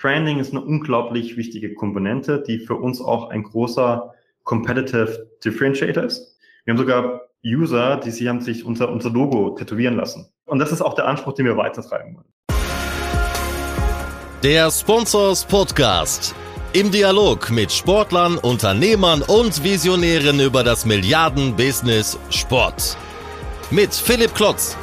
Branding ist eine unglaublich wichtige Komponente, die für uns auch ein großer Competitive Differentiator ist. Wir haben sogar User, die sie haben sich unser, unser Logo tätowieren lassen. Und das ist auch der Anspruch, den wir weitertreiben wollen. Der Sponsors Podcast. Im Dialog mit Sportlern, Unternehmern und Visionären über das Milliarden-Business Sport. Mit Philipp Klotz.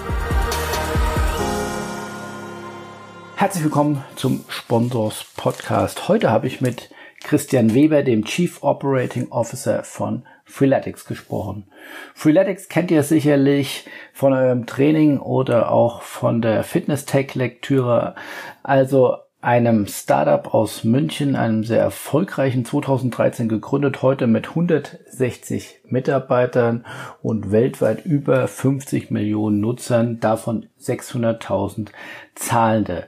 Herzlich willkommen zum Sponsors Podcast. Heute habe ich mit Christian Weber, dem Chief Operating Officer von Freeletics gesprochen. Freeletics kennt ihr sicherlich von eurem Training oder auch von der Fitness Tech Lektüre. Also einem Startup aus München, einem sehr erfolgreichen 2013 gegründet, heute mit 160 Mitarbeitern und weltweit über 50 Millionen Nutzern, davon 600.000 Zahlende.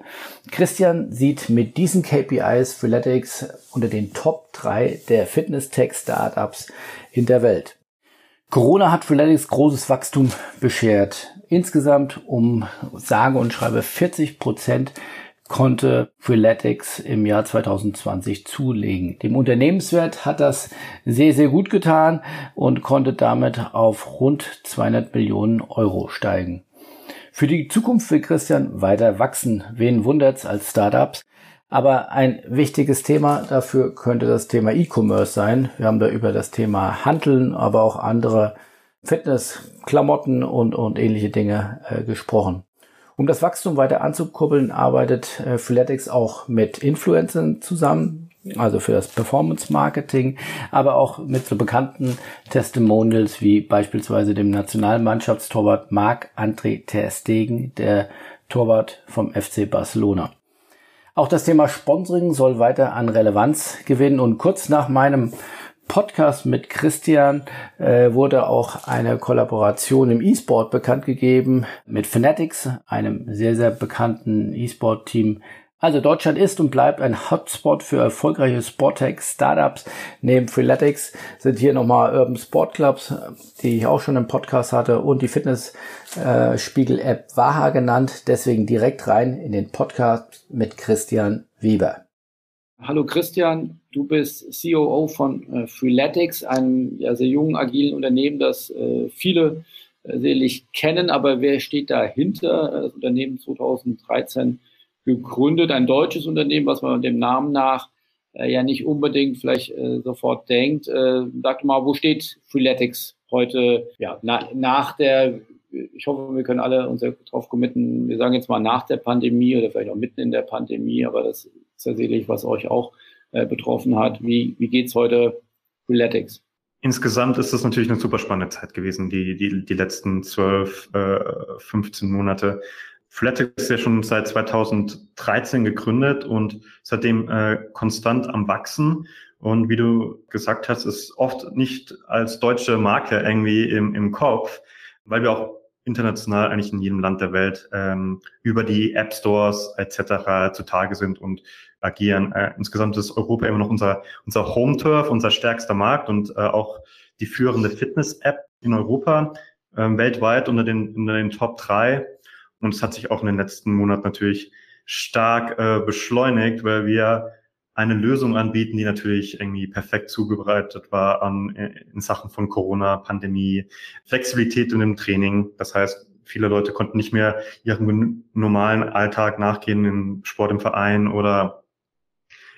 Christian sieht mit diesen KPIs Freeletics unter den Top 3 der Fitness-Tech-Startups in der Welt. Corona hat Freeletics großes Wachstum beschert. Insgesamt um sage und schreibe 40 Prozent konnte Freeletics im Jahr 2020 zulegen. Dem Unternehmenswert hat das sehr, sehr gut getan und konnte damit auf rund 200 Millionen Euro steigen. Für die Zukunft will Christian weiter wachsen. Wen wundert's als Startups? Aber ein wichtiges Thema dafür könnte das Thema E-Commerce sein. Wir haben da über das Thema Handeln, aber auch andere Fitness, Klamotten und, und ähnliche Dinge äh, gesprochen. Um das Wachstum weiter anzukurbeln, arbeitet äh, Freeletics auch mit Influencern zusammen, also für das Performance Marketing, aber auch mit so bekannten Testimonials wie beispielsweise dem Nationalmannschaftstorwart Marc-André Ter Stegen, der Torwart vom FC Barcelona. Auch das Thema Sponsoring soll weiter an Relevanz gewinnen und kurz nach meinem Podcast mit Christian äh, wurde auch eine Kollaboration im E-Sport bekannt gegeben mit Fanatics, einem sehr, sehr bekannten E-Sport-Team. Also Deutschland ist und bleibt ein Hotspot für erfolgreiche Sporttech-Startups. Neben Freeletics sind hier nochmal Urban Sport Clubs, die ich auch schon im Podcast hatte, und die Fitness-Spiegel-App Waha genannt. Deswegen direkt rein in den Podcast mit Christian Weber. Hallo Christian, du bist COO von äh, Freeletics, einem ja, sehr jungen, agilen Unternehmen, das äh, viele äh, sicherlich kennen, aber wer steht dahinter? Äh, das Unternehmen 2013 gegründet, ein deutsches Unternehmen, was man dem Namen nach äh, ja nicht unbedingt vielleicht äh, sofort denkt. Äh, sag mal, wo steht Freeletics heute ja, na, nach der ich hoffe, wir können alle uns darauf committen, wir sagen jetzt mal nach der Pandemie oder vielleicht auch mitten in der Pandemie, aber das ist ja sicherlich, was euch auch äh, betroffen hat. Wie, wie geht's heute Freeletics? Insgesamt ist das natürlich eine super spannende Zeit gewesen, die, die, die letzten 12, äh, 15 Monate. Freeletics ist ja schon seit 2013 gegründet und seitdem äh, konstant am Wachsen. Und wie du gesagt hast, ist oft nicht als deutsche Marke irgendwie im, im Kopf, weil wir auch international eigentlich in jedem Land der Welt ähm, über die App Stores etc. zutage sind und agieren. Äh, insgesamt ist Europa immer noch unser, unser Home-Turf, unser stärkster Markt und äh, auch die führende Fitness-App in Europa, äh, weltweit unter den, unter den Top 3. Und es hat sich auch in den letzten Monaten natürlich stark äh, beschleunigt, weil wir eine Lösung anbieten, die natürlich irgendwie perfekt zubereitet war an, äh, in Sachen von Corona, Pandemie, Flexibilität in dem Training. Das heißt, viele Leute konnten nicht mehr ihrem normalen Alltag nachgehen im Sport im Verein oder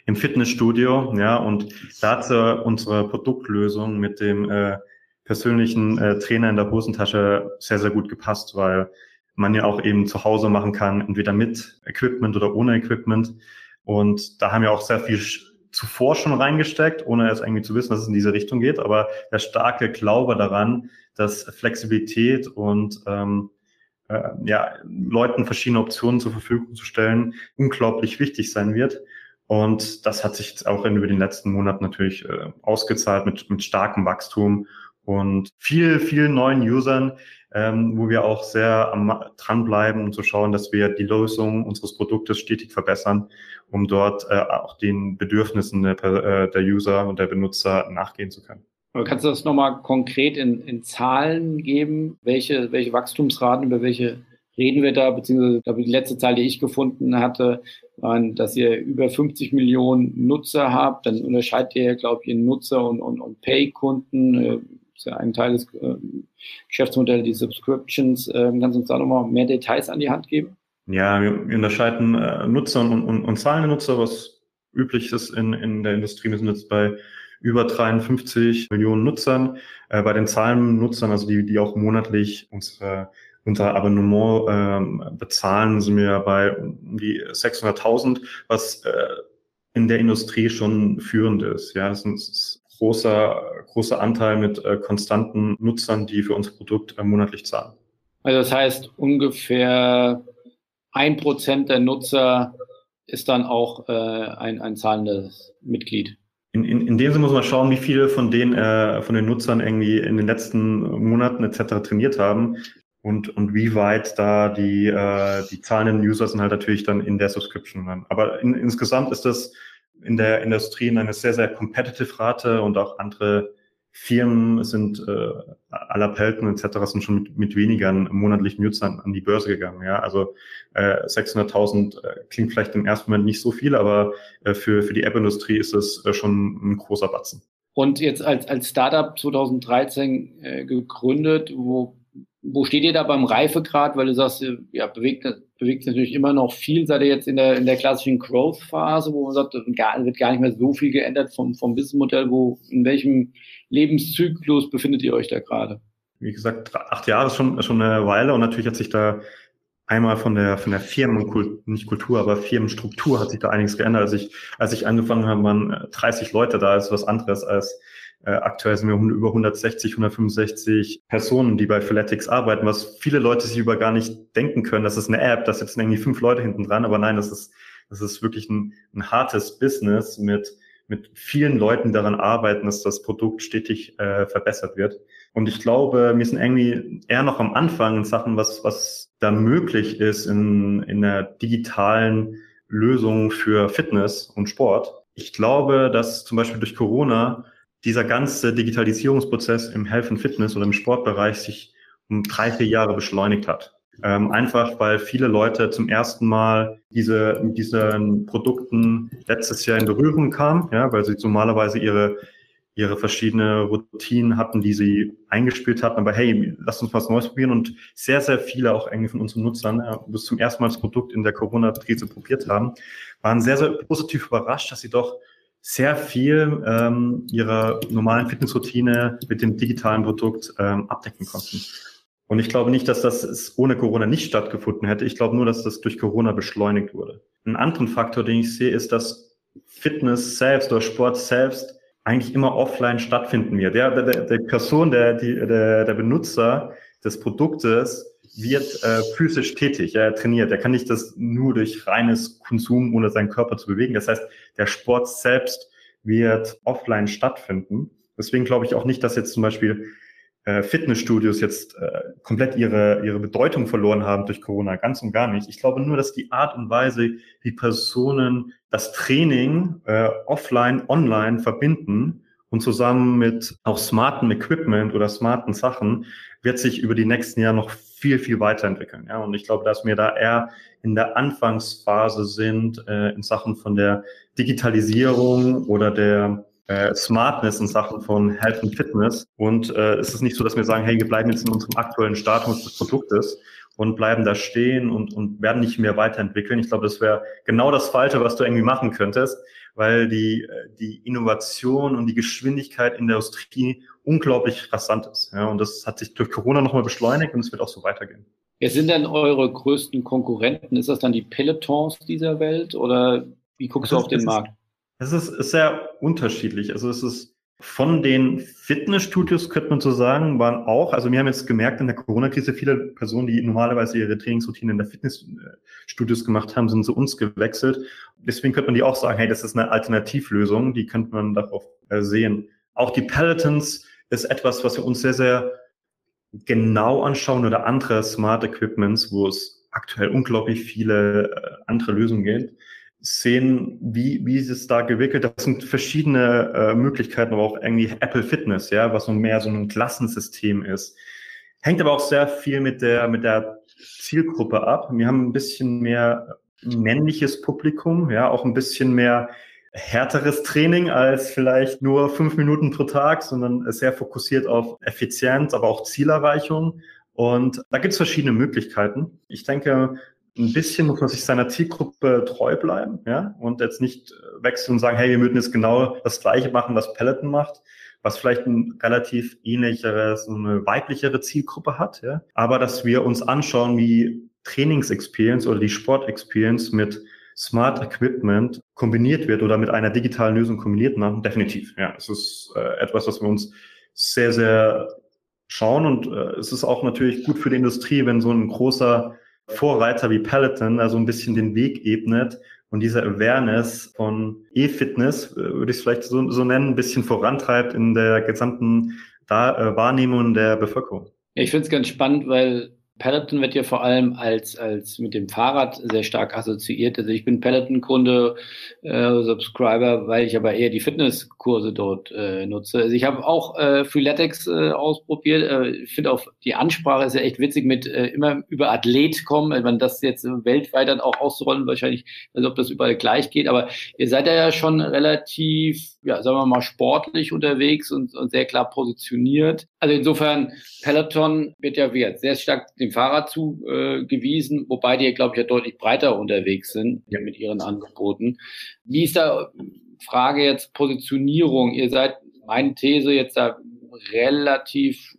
im Fitnessstudio, ja, und da hat unsere Produktlösung mit dem äh, persönlichen äh, Trainer in der Hosentasche sehr, sehr gut gepasst, weil man ja auch eben zu Hause machen kann, entweder mit Equipment oder ohne Equipment. Und da haben wir auch sehr viel zuvor schon reingesteckt, ohne jetzt irgendwie zu wissen, dass es in diese Richtung geht. Aber der starke Glaube daran, dass Flexibilität und ähm, äh, ja, Leuten verschiedene Optionen zur Verfügung zu stellen, unglaublich wichtig sein wird. Und das hat sich jetzt auch in, über den letzten Monaten natürlich äh, ausgezahlt mit, mit starkem Wachstum und viel, vielen neuen Usern, ähm, wo wir auch sehr am, dranbleiben und zu schauen, dass wir die Lösung unseres Produktes stetig verbessern, um dort äh, auch den Bedürfnissen der, äh, der User und der Benutzer nachgehen zu können. Kannst du das nochmal konkret in, in Zahlen geben? Welche, welche Wachstumsraten, über welche reden wir da? Beziehungsweise, glaube die letzte Zahl, die ich gefunden hatte, dass ihr über 50 Millionen Nutzer habt. Dann unterscheidet ihr, glaube ich, in Nutzer und, und, und Pay-Kunden. Ist ja ein Teil des äh, Geschäftsmodells, die Subscriptions. Äh, kannst du uns da nochmal mehr Details an die Hand geben? Ja, wir, unterscheiden äh, Nutzer und, und, und zahlende Nutzer, was üblich ist in, in der Industrie. Wir sind jetzt bei über 53 Millionen Nutzern. Äh, bei den zahlenden Nutzern, also die, die auch monatlich unsere unser Abonnement ähm, bezahlen, sind wir bei um die 600.000, was äh, in der Industrie schon führend ist. Ja, das ist großer, großer Anteil mit äh, konstanten Nutzern, die für unser Produkt äh, monatlich zahlen. Also das heißt, ungefähr ein Prozent der Nutzer ist dann auch äh, ein, ein zahlendes Mitglied. In, in, in dem Sinne muss man schauen, wie viele von den, äh, von den Nutzern irgendwie in den letzten Monaten etc. trainiert haben und, und wie weit da die, äh, die zahlenden User sind halt natürlich dann in der Subscription dann. Aber in, insgesamt ist das in der Industrie eine sehr, sehr competitive Rate und auch andere Firmen sind äh, aller Pelton etc. sind schon mit, mit weniger monatlichen Nutzern an die Börse gegangen. Ja, also äh, 600.000 äh, klingt vielleicht im ersten Moment nicht so viel, aber äh, für für die App-Industrie ist es äh, schon ein großer Batzen. Und jetzt als als Startup 2013 äh, gegründet, wo wo steht ihr da beim Reifegrad? Weil du sagst, ja, bewegt, bewegt natürlich immer noch viel. Seid ihr jetzt in der, in der klassischen Growth-Phase, wo man sagt, gar, wird gar nicht mehr so viel geändert vom, vom Businessmodell? Wo, in welchem Lebenszyklus befindet ihr euch da gerade? Wie gesagt, acht Jahre ist schon, schon eine Weile und natürlich hat sich da einmal von der, von der Firmenkultur, nicht Kultur, aber Firmenstruktur hat sich da einiges geändert. Als ich, als ich angefangen habe, waren 30 Leute da, ist was anderes als äh, aktuell sind wir über 160, 165 Personen, die bei Philetics arbeiten, was viele Leute sich über gar nicht denken können. Das ist eine App, da sitzen irgendwie fünf Leute hinten dran, aber nein, das ist, das ist wirklich ein, ein hartes Business mit, mit vielen Leuten daran arbeiten, dass das Produkt stetig äh, verbessert wird. Und ich glaube, wir sind irgendwie eher noch am Anfang in Sachen, was, was da möglich ist in, in der digitalen Lösung für Fitness und Sport. Ich glaube, dass zum Beispiel durch Corona dieser ganze Digitalisierungsprozess im Health and Fitness oder im Sportbereich sich um drei, vier Jahre beschleunigt hat. Ähm, einfach weil viele Leute zum ersten Mal diese, mit diesen Produkten letztes Jahr in Berührung kamen, ja, weil sie normalerweise ihre, ihre verschiedene Routinen hatten, die sie eingespielt hatten. Aber hey, lass uns was Neues probieren. Und sehr, sehr viele auch irgendwie von unseren Nutzern, bis zum ersten Mal das Produkt in der Corona-Krise probiert haben, waren sehr, sehr positiv überrascht, dass sie doch sehr viel ähm, ihrer normalen Fitnessroutine mit dem digitalen Produkt ähm, abdecken konnten. Und ich glaube nicht, dass das ohne Corona nicht stattgefunden hätte. Ich glaube nur, dass das durch Corona beschleunigt wurde. Ein anderen Faktor, den ich sehe, ist, dass Fitness selbst oder Sport selbst eigentlich immer offline stattfinden wird. Der, der, der Person, der, die, der, der Benutzer des Produktes wird äh, physisch tätig, er trainiert. Er kann nicht das nur durch reines Konsum, ohne seinen Körper zu bewegen. Das heißt, der Sport selbst wird offline stattfinden. Deswegen glaube ich auch nicht, dass jetzt zum Beispiel äh, Fitnessstudios jetzt äh, komplett ihre, ihre Bedeutung verloren haben durch Corona. Ganz und gar nicht. Ich glaube nur, dass die Art und Weise, wie Personen das Training äh, offline, online verbinden und zusammen mit auch smarten Equipment oder smarten Sachen wird sich über die nächsten Jahre noch viel, viel weiterentwickeln. Ja, und ich glaube, dass wir da eher in der Anfangsphase sind äh, in Sachen von der Digitalisierung oder der äh, Smartness in Sachen von Health und Fitness. Und äh, es ist nicht so, dass wir sagen, hey, wir bleiben jetzt in unserem aktuellen Status des Produktes und bleiben da stehen und, und werden nicht mehr weiterentwickeln. Ich glaube, das wäre genau das Falsche, was du irgendwie machen könntest, weil die, äh, die Innovation und die Geschwindigkeit in der Industrie unglaublich rasant ist. Ja, und das hat sich durch Corona nochmal beschleunigt und es wird auch so weitergehen. Wer sind denn eure größten Konkurrenten? Ist das dann die Pelotons dieser Welt oder wie guckst du auf den Markt? Es ist, ist sehr unterschiedlich. Also es ist von den Fitnessstudios, könnte man so sagen, waren auch, also wir haben jetzt gemerkt in der Corona-Krise, viele Personen, die normalerweise ihre Trainingsroutine in der Fitnessstudios gemacht haben, sind zu uns gewechselt. Deswegen könnte man die auch sagen, hey, das ist eine Alternativlösung, die könnte man darauf äh, sehen. Auch die Pelotons ist etwas, was wir uns sehr, sehr genau anschauen oder andere Smart Equipments, wo es aktuell unglaublich viele äh, andere Lösungen gibt, sehen, wie, wie ist es da gewickelt. Das sind verschiedene äh, Möglichkeiten, aber auch irgendwie Apple Fitness, ja, was so mehr so ein Klassensystem ist. Hängt aber auch sehr viel mit der, mit der Zielgruppe ab. Wir haben ein bisschen mehr männliches Publikum, ja, auch ein bisschen mehr härteres Training als vielleicht nur fünf Minuten pro Tag, sondern sehr fokussiert auf Effizienz, aber auch Zielerreichung. Und da gibt es verschiedene Möglichkeiten. Ich denke, ein bisschen muss man sich seiner Zielgruppe treu bleiben, ja, und jetzt nicht wechseln und sagen, hey, wir würden jetzt genau das Gleiche machen, was Peloton macht, was vielleicht ein relativ ähnlicheres, eine weiblichere Zielgruppe hat, ja. Aber dass wir uns anschauen, wie Trainingsexperience oder die Sportexperience mit Smart Equipment kombiniert wird oder mit einer digitalen Lösung kombiniert machen, definitiv. Ja, es ist äh, etwas, was wir uns sehr, sehr schauen und äh, es ist auch natürlich gut für die Industrie, wenn so ein großer Vorreiter wie Peloton also ein bisschen den Weg ebnet und diese Awareness von E-Fitness, äh, würde ich es vielleicht so, so nennen, ein bisschen vorantreibt in der gesamten da äh, Wahrnehmung der Bevölkerung. Ich finde es ganz spannend, weil Peloton wird ja vor allem als, als mit dem Fahrrad sehr stark assoziiert. Also ich bin Peloton-Kunde, äh, Subscriber, weil ich aber eher die Fitnesskurse dort äh, nutze. Also ich habe auch äh, Freeletics äh, ausprobiert. Äh, ich finde auch die Ansprache ist ja echt witzig mit äh, immer über Athlet kommen. Wenn das jetzt weltweit dann auch auszurollen, wahrscheinlich, also ob das überall gleich geht. Aber ihr seid ja schon relativ, ja, sagen wir mal, sportlich unterwegs und, und sehr klar positioniert. Also insofern, Peloton wird ja sehr stark Fahrrad zugewiesen, wobei die, glaube ich, ja deutlich breiter unterwegs sind ja. mit ihren Angeboten. Wie ist da Frage jetzt Positionierung? Ihr seid, meine These jetzt da relativ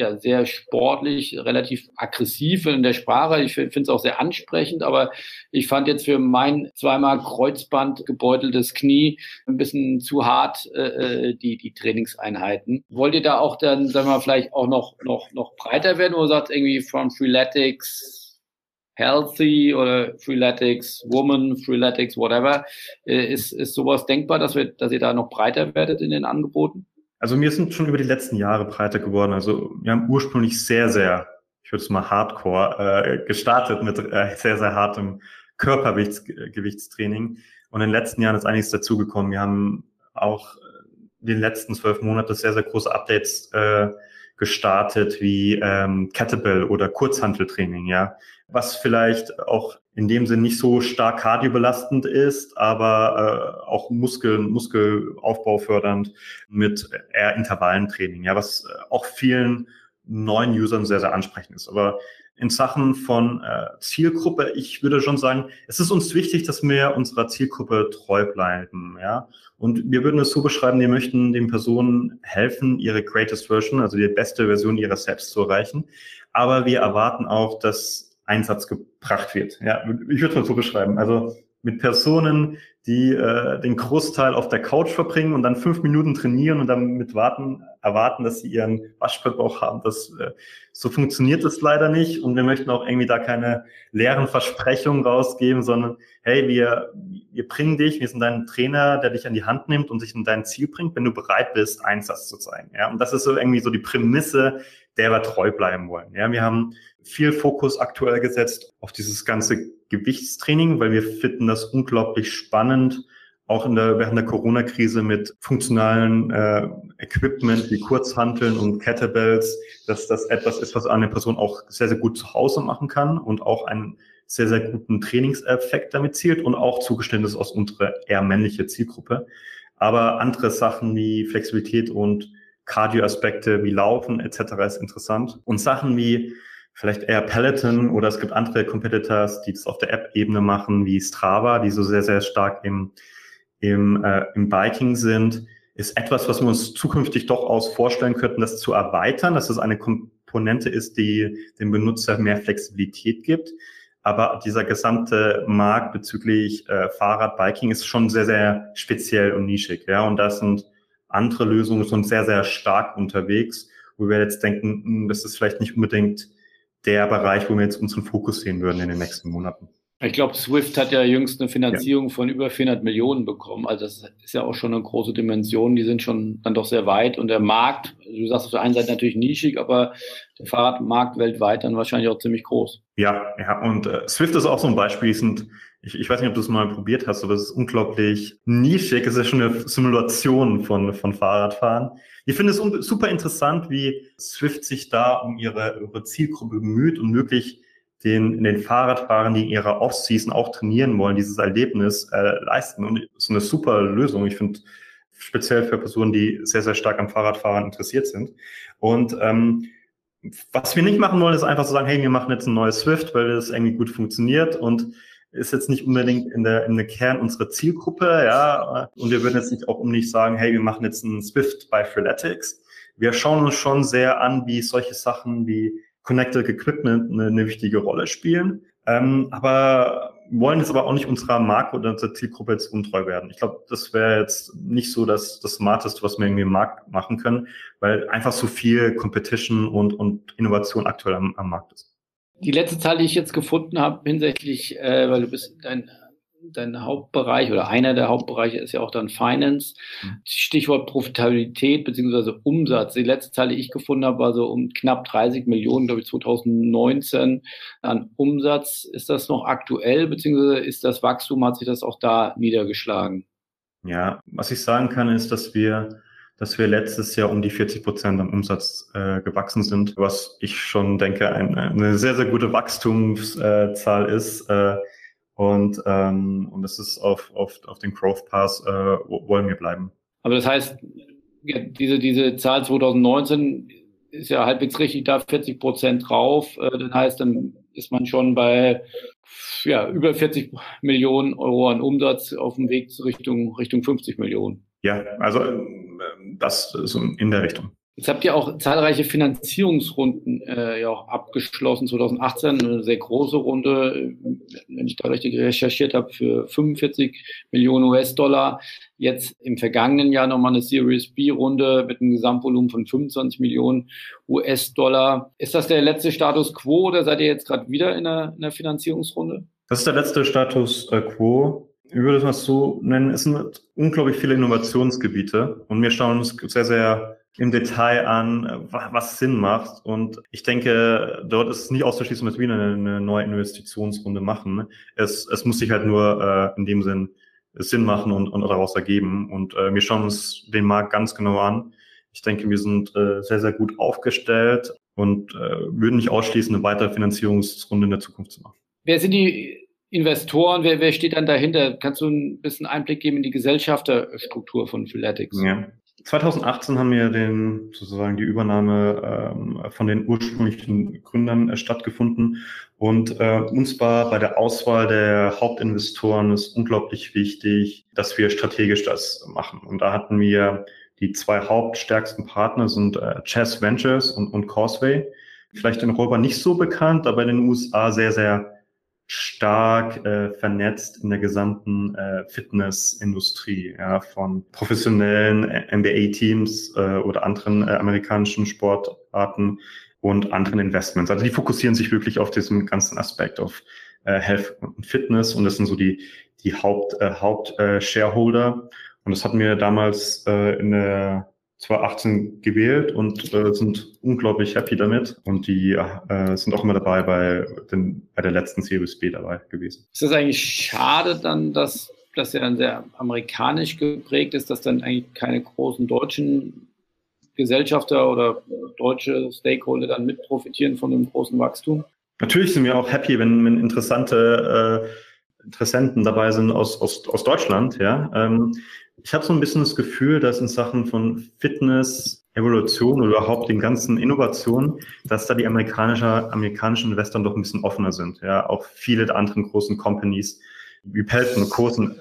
ja sehr sportlich, relativ aggressiv in der Sprache. Ich finde es auch sehr ansprechend, aber ich fand jetzt für mein zweimal Kreuzband gebeuteltes Knie ein bisschen zu hart äh, äh die die Trainingseinheiten. Wollt ihr da auch dann, sagen wir mal, vielleicht auch noch noch noch breiter werden oder sagt irgendwie from Freeletics Healthy oder Freeletics Woman, Freeletics whatever. Äh, ist, ist sowas denkbar, dass wir, dass ihr da noch breiter werdet in den Angeboten? Also wir sind schon über die letzten Jahre breiter geworden. Also wir haben ursprünglich sehr, sehr, ich würde es mal Hardcore, äh, gestartet mit äh, sehr, sehr hartem Körpergewichtstraining. Und in den letzten Jahren ist einiges dazugekommen. Wir haben auch in den letzten zwölf Monaten sehr, sehr große Updates äh, gestartet, wie ähm, Kettlebell oder Kurzhanteltraining, ja. Was vielleicht auch in dem Sinn nicht so stark kardiobelastend ist, aber äh, auch Muskel, Muskelaufbau fördernd mit eher Intervallentraining, ja, was auch vielen neuen Usern sehr, sehr ansprechend ist. Aber in Sachen von äh, Zielgruppe, ich würde schon sagen, es ist uns wichtig, dass wir unserer Zielgruppe treu bleiben, ja. Und wir würden es so beschreiben, wir möchten den Personen helfen, ihre greatest version, also die beste Version ihrer selbst zu erreichen. Aber wir erwarten auch, dass Einsatz gebracht wird. Ja, ich würde es mal so beschreiben. Also mit Personen, die äh, den Großteil auf der Couch verbringen und dann fünf Minuten trainieren und dann mit warten, erwarten, dass sie ihren Waschbrettbauch haben. Das, äh, so funktioniert es leider nicht und wir möchten auch irgendwie da keine leeren Versprechungen rausgeben, sondern hey, wir, wir bringen dich, wir sind dein Trainer, der dich an die Hand nimmt und sich in dein Ziel bringt, wenn du bereit bist, Einsatz zu zeigen. Ja, und das ist so irgendwie so die Prämisse, der wir treu bleiben wollen. Ja, wir haben viel Fokus aktuell gesetzt auf dieses ganze Gewichtstraining, weil wir finden das unglaublich spannend, auch in der, während der Corona-Krise mit funktionalen äh, Equipment wie Kurzhanteln und Kettlebells, dass das etwas ist, was eine Person auch sehr, sehr gut zu Hause machen kann und auch einen sehr, sehr guten Trainingseffekt damit zielt und auch Zugeständnis aus unserer eher männliche Zielgruppe. Aber andere Sachen wie Flexibilität und Cardio-Aspekte wie Laufen etc. ist interessant. Und Sachen wie vielleicht eher Peloton oder es gibt andere Competitors, die das auf der App-Ebene machen, wie Strava, die so sehr, sehr stark im, im, äh, im Biking sind, ist etwas, was wir uns zukünftig doch aus vorstellen könnten, das zu erweitern, dass es eine Komponente ist, die dem Benutzer mehr Flexibilität gibt. Aber dieser gesamte Markt bezüglich äh, Fahrrad, Biking ist schon sehr, sehr speziell und nischig. Ja, und da sind andere Lösungen schon sehr, sehr stark unterwegs, wo wir jetzt denken, hm, das ist vielleicht nicht unbedingt der Bereich, wo wir jetzt unseren Fokus sehen würden in den nächsten Monaten. Ich glaube, Swift hat ja jüngst eine Finanzierung ja. von über 400 Millionen bekommen. Also das ist ja auch schon eine große Dimension. Die sind schon dann doch sehr weit. Und der Markt, du sagst auf der einen Seite natürlich nischig, aber der Fahrradmarkt weltweit dann wahrscheinlich auch ziemlich groß. Ja, ja. Und äh, Swift ist auch so ein Beispiel. Die sind, ich, ich weiß nicht, ob du es mal probiert hast, aber es ist unglaublich nischig. Es ist ja schon eine Simulation von, von Fahrradfahren. Ich finde es super interessant, wie Swift sich da um ihre, ihre Zielgruppe bemüht und wirklich den, den Fahrradfahrern, die in ihrer Off-Season auch trainieren wollen, dieses Erlebnis äh, leisten. Und es ist eine super Lösung. Ich finde, speziell für Personen, die sehr, sehr stark am Fahrradfahren interessiert sind. Und ähm, was wir nicht machen wollen, ist einfach so sagen, hey, wir machen jetzt ein neues Swift, weil das irgendwie gut funktioniert und ist jetzt nicht unbedingt in der, in der Kern unserer Zielgruppe, ja. Und wir würden jetzt nicht auch um nicht sagen, hey, wir machen jetzt ein Swift bei Freeletics. Wir schauen uns schon sehr an, wie solche Sachen wie Connected Equipment eine, eine wichtige Rolle spielen. Ähm, aber wollen jetzt aber auch nicht unserer Marke oder unserer Zielgruppe jetzt untreu werden. Ich glaube, das wäre jetzt nicht so das, das Smarteste, was wir irgendwie im Markt machen können, weil einfach so viel Competition und, und Innovation aktuell am, am Markt ist. Die letzte Zahl, die ich jetzt gefunden habe, hinsichtlich, äh, weil du bist dein dein Hauptbereich oder einer der Hauptbereiche ist ja auch dann Finance. Mhm. Stichwort Profitabilität beziehungsweise Umsatz. Die letzte Zahl, die ich gefunden habe, war so um knapp 30 Millionen, glaube ich, 2019 an Umsatz. Ist das noch aktuell beziehungsweise ist das Wachstum, hat sich das auch da niedergeschlagen? Ja, was ich sagen kann, ist, dass wir dass wir letztes Jahr um die 40 Prozent am Umsatz äh, gewachsen sind, was ich schon denke, ein, eine sehr, sehr gute Wachstumszahl ist. Äh, und, ähm, und das ist auf, auf, auf den Growth Pass, äh, wollen wir bleiben. Aber das heißt, diese, diese Zahl 2019 ist ja halbwegs richtig da, 40 Prozent drauf. Äh, das heißt, dann ist man schon bei ja, über 40 Millionen Euro an Umsatz auf dem Weg Richtung, Richtung 50 Millionen. Ja, also äh, das ist in der Richtung. Jetzt habt ihr auch zahlreiche Finanzierungsrunden äh, ja auch abgeschlossen, 2018 eine sehr große Runde, wenn ich da richtig recherchiert habe, für 45 Millionen US-Dollar. Jetzt im vergangenen Jahr nochmal eine Series B-Runde mit einem Gesamtvolumen von 25 Millionen US-Dollar. Ist das der letzte Status quo oder seid ihr jetzt gerade wieder in einer, in einer Finanzierungsrunde? Das ist der letzte Status äh, quo ich würde es mal so nennen, es sind unglaublich viele Innovationsgebiete und wir schauen uns sehr, sehr im Detail an, was Sinn macht. Und ich denke, dort ist es nicht auszuschließen, dass wir eine, neue Investitionsrunde machen. Es, es muss sich halt nur äh, in dem Sinn Sinn machen und, und daraus ergeben. Und äh, wir schauen uns den Markt ganz genau an. Ich denke, wir sind äh, sehr, sehr gut aufgestellt und äh, würden nicht ausschließen, eine weitere Finanzierungsrunde in der Zukunft zu machen. Wer sind die Investoren? Wer, wer steht dann dahinter? Kannst du ein bisschen Einblick geben in die Gesellschafterstruktur von Philetics? Ja. 2018 haben wir den, sozusagen die Übernahme ähm, von den ursprünglichen Gründern äh, stattgefunden. Und äh, uns war bei der Auswahl der Hauptinvestoren ist unglaublich wichtig, dass wir strategisch das machen. Und da hatten wir die zwei hauptstärksten Partner sind äh, Chess Ventures und, und Causeway. Vielleicht in Europa nicht so bekannt, aber in den USA sehr, sehr stark äh, vernetzt in der gesamten äh, Fitnessindustrie, ja, von professionellen NBA-Teams äh, oder anderen äh, amerikanischen Sportarten und anderen Investments. Also die fokussieren sich wirklich auf diesen ganzen Aspekt auf äh, Health und Fitness und das sind so die die Haupt äh, Haupt äh, Shareholder und das hatten wir damals äh, in der 2018 gewählt und äh, sind unglaublich happy damit. Und die äh, sind auch immer dabei bei, den, bei der letzten Series B dabei gewesen. Ist das eigentlich schade dann, dass das ja dann sehr amerikanisch geprägt ist, dass dann eigentlich keine großen deutschen Gesellschafter oder deutsche Stakeholder dann mit profitieren von dem großen Wachstum? Natürlich sind wir auch happy, wenn, wenn interessante äh, Interessenten dabei sind aus, aus, aus Deutschland. Ja. Ähm, ich habe so ein bisschen das Gefühl, dass in Sachen von Fitness, Evolution oder überhaupt den ganzen Innovationen, dass da die amerikanische, amerikanischen Investoren doch ein bisschen offener sind. Ja, auch viele der anderen großen Companies wie Pelton und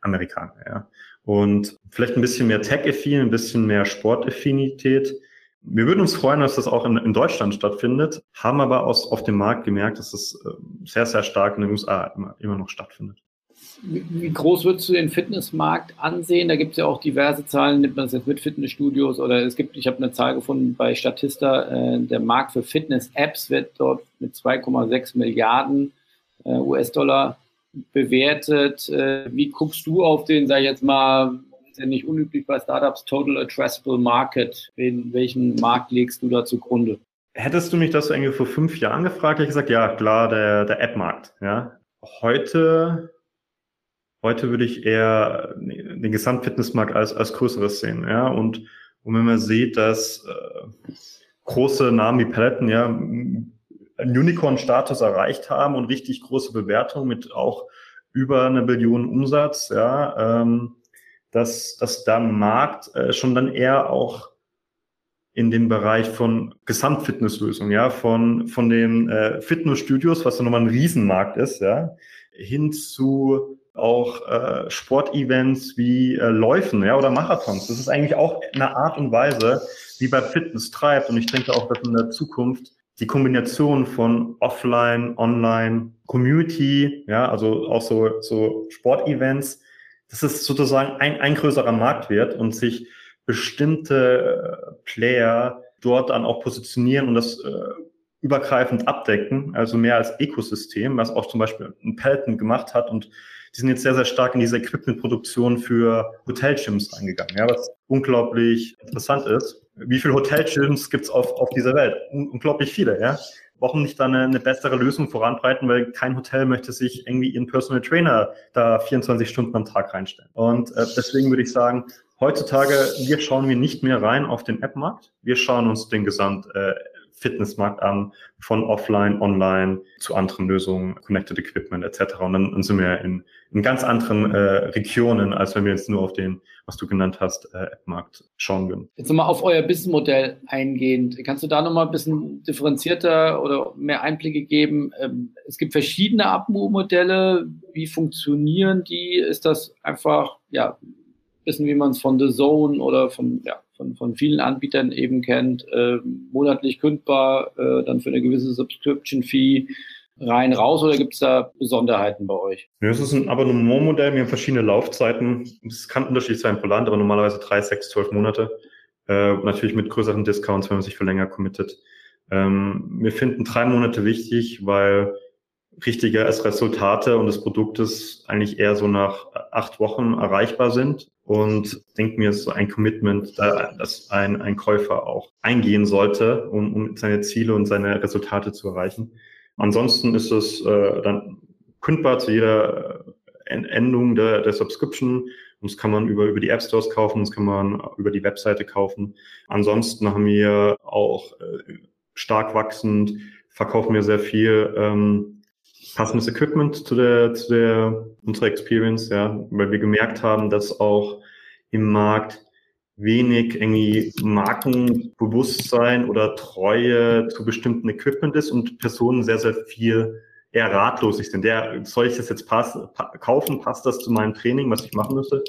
Amerikaner. Ja. Und vielleicht ein bisschen mehr Tech-Affin, ein bisschen mehr Sport-Affinität. Wir würden uns freuen, dass das auch in, in, Deutschland stattfindet, haben aber aus, auf dem Markt gemerkt, dass das äh, sehr, sehr stark in den USA immer, immer noch stattfindet. Wie groß würdest du den Fitnessmarkt ansehen? Da gibt es ja auch diverse Zahlen, nimmt man das jetzt mit Fitnessstudios oder es gibt, ich habe eine Zahl gefunden bei Statista, äh, der Markt für Fitness-Apps wird dort mit 2,6 Milliarden äh, US-Dollar bewertet. Äh, wie guckst du auf den, sag ich jetzt mal, ist ja nicht unüblich bei Startups, Total Addressable Market? In welchen Markt legst du da zugrunde? Hättest du mich das irgendwie vor fünf Jahren gefragt, hätte ich gesagt, ja, klar, der, der App-Markt. Ja. Heute Heute würde ich eher den Gesamtfitnessmarkt als, als größeres sehen. Ja? Und, und wenn man sieht, dass äh, große Namen wie Peloton ja einen Unicorn-Status erreicht haben und richtig große Bewertungen mit auch über eine Billion Umsatz, ja, ähm, dass, dass da Markt äh, schon dann eher auch in dem Bereich von Gesamtfitnesslösungen, ja, von, von den äh, Fitnessstudios, was ja nochmal ein Riesenmarkt ist, ja, hin zu auch äh, Sportevents wie äh, Läufen, ja, oder Marathons. Das ist eigentlich auch eine Art und Weise, wie bei Fitness treibt. Und ich denke auch, dass in der Zukunft die Kombination von Offline, Online, Community, ja, also auch so, so Sportevents, dass es sozusagen ein, ein größerer Markt wird und sich bestimmte äh, Player dort dann auch positionieren und das äh, übergreifend abdecken, also mehr als Ökosystem, was auch zum Beispiel ein Peloton gemacht hat und die sind jetzt sehr, sehr stark in diese Equipment-Produktion für Hotelgyms eingegangen, ja, was unglaublich interessant ist. Wie viele Hotelgyms gibt's auf, auf dieser Welt? unglaublich viele, ja. Warum nicht da eine, eine bessere Lösung voranbreiten, weil kein Hotel möchte sich irgendwie ihren Personal Trainer da 24 Stunden am Tag reinstellen. Und äh, deswegen würde ich sagen, heutzutage, wir schauen wir nicht mehr rein auf den App-Markt, wir schauen uns den Gesamt äh, Fitnessmarkt an, von offline, online zu anderen Lösungen, Connected Equipment etc. Und dann, dann sind wir in, in ganz anderen äh, Regionen, als wenn wir jetzt nur auf den, was du genannt hast, äh, App-Markt schauen würden. Jetzt nochmal auf euer Businessmodell eingehend. Kannst du da nochmal ein bisschen differenzierter oder mehr Einblicke geben? Ähm, es gibt verschiedene Abo-Modelle. Wie funktionieren die? Ist das einfach, ja, wissen, wie man es von The Zone oder von, ja, von, von vielen Anbietern eben kennt, äh, monatlich kündbar, äh, dann für eine gewisse Subscription-Fee rein raus oder gibt es da Besonderheiten bei euch? Ja, es ist ein Abonnementmodell, wir haben verschiedene Laufzeiten. Es kann unterschiedlich sein pro Land, aber normalerweise drei, sechs, zwölf Monate. Äh, natürlich mit größeren Discounts, wenn man sich für länger committet. Ähm, wir finden drei Monate wichtig, weil richtige Resultate und des Produktes eigentlich eher so nach acht Wochen erreichbar sind. Und denke mir, es ist ein Commitment, das ein, ein Käufer auch eingehen sollte, um, um seine Ziele und seine Resultate zu erreichen. Ansonsten ist es äh, dann kündbar zu jeder Endung der, der Subscription. Das kann man über, über die App Stores kaufen, das kann man über die Webseite kaufen. Ansonsten haben wir auch äh, stark wachsend, verkaufen wir sehr viel ähm, passendes Equipment zu der, zu der, unserer Experience, ja, weil wir gemerkt haben, dass auch im Markt wenig irgendwie Markenbewusstsein oder Treue zu bestimmten Equipment ist und Personen sehr, sehr viel eher ratlos sind. Der, soll ich das jetzt pass, pa kaufen? Passt das zu meinem Training, was ich machen müsste?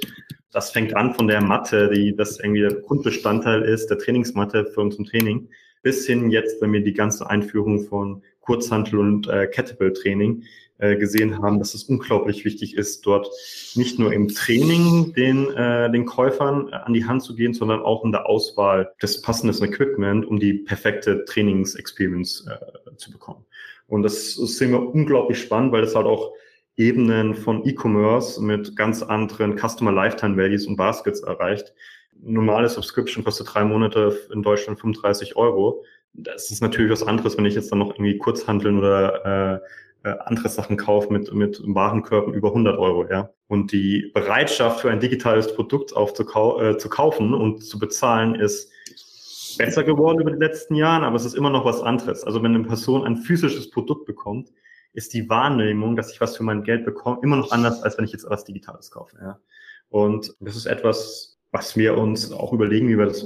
Das fängt an von der Matte, die das irgendwie der Grundbestandteil ist, der Trainingsmatte für uns im Training, bis hin jetzt, wenn wir die ganze Einführung von Kurzhantel und äh, Kettlebell-Training äh, gesehen haben, dass es unglaublich wichtig ist, dort nicht nur im Training den, äh, den Käufern äh, an die Hand zu gehen, sondern auch in der Auswahl des passenden Equipment, um die perfekte Trainings-Experience äh, zu bekommen. Und das, das sehen wir unglaublich spannend, weil das halt auch Ebenen von E-Commerce mit ganz anderen Customer Lifetime Values und Baskets erreicht. Normale Subscription kostet drei Monate in Deutschland 35 Euro das ist natürlich was anderes, wenn ich jetzt dann noch irgendwie Kurzhandeln oder äh, äh, andere Sachen kaufe mit, mit Warenkörben über 100 Euro, ja. Und die Bereitschaft für ein digitales Produkt aufzukau äh, zu kaufen und zu bezahlen ist besser geworden über die letzten Jahren, aber es ist immer noch was anderes. Also wenn eine Person ein physisches Produkt bekommt, ist die Wahrnehmung, dass ich was für mein Geld bekomme, immer noch anders, als wenn ich jetzt was Digitales kaufe. Ja. Und das ist etwas, was wir uns auch überlegen, wie wir das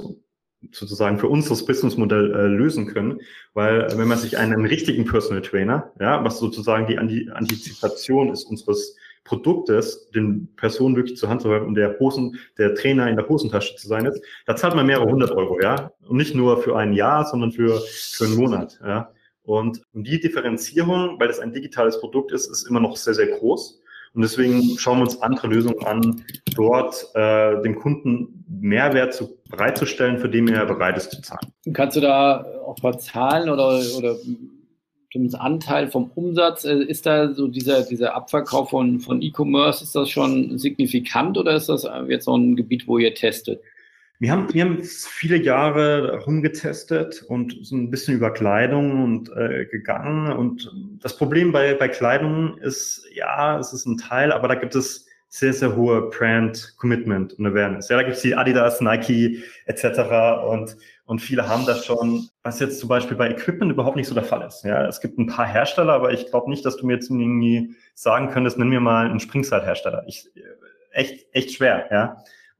sozusagen für uns das Businessmodell äh, lösen können, weil äh, wenn man sich einen, richtigen Personal Trainer, ja, was sozusagen die Antizipation ist unseres Produktes, den Personen wirklich zur Hand zu haben und der Hosen, der Trainer in der Hosentasche zu sein ist, da zahlt man mehrere hundert Euro, ja, und nicht nur für ein Jahr, sondern für für einen Monat, ja. Und die Differenzierung, weil das ein digitales Produkt ist, ist immer noch sehr sehr groß. Und deswegen schauen wir uns andere Lösungen an, dort äh, dem Kunden Mehrwert zu, bereitzustellen, für den er bereit ist zu zahlen. Kannst du da auch mal Zahlen oder, oder zumindest Anteil vom Umsatz, äh, ist da so dieser, dieser Abverkauf von, von E-Commerce, ist das schon signifikant oder ist das jetzt so ein Gebiet, wo ihr testet? Wir haben, wir haben viele Jahre rumgetestet und so ein bisschen über Kleidung und äh, gegangen. Und das Problem bei, bei Kleidung ist, ja, es ist ein Teil, aber da gibt es sehr, sehr hohe Brand Commitment und Awareness. Ja, da gibt's die Adidas, Nike etc. und und viele haben das schon, was jetzt zum Beispiel bei Equipment überhaupt nicht so der Fall ist. Ja, es gibt ein paar Hersteller, aber ich glaube nicht, dass du mir jetzt irgendwie sagen könntest, nimm mir mal einen Springside-Hersteller. Ich, echt, echt schwer, ja.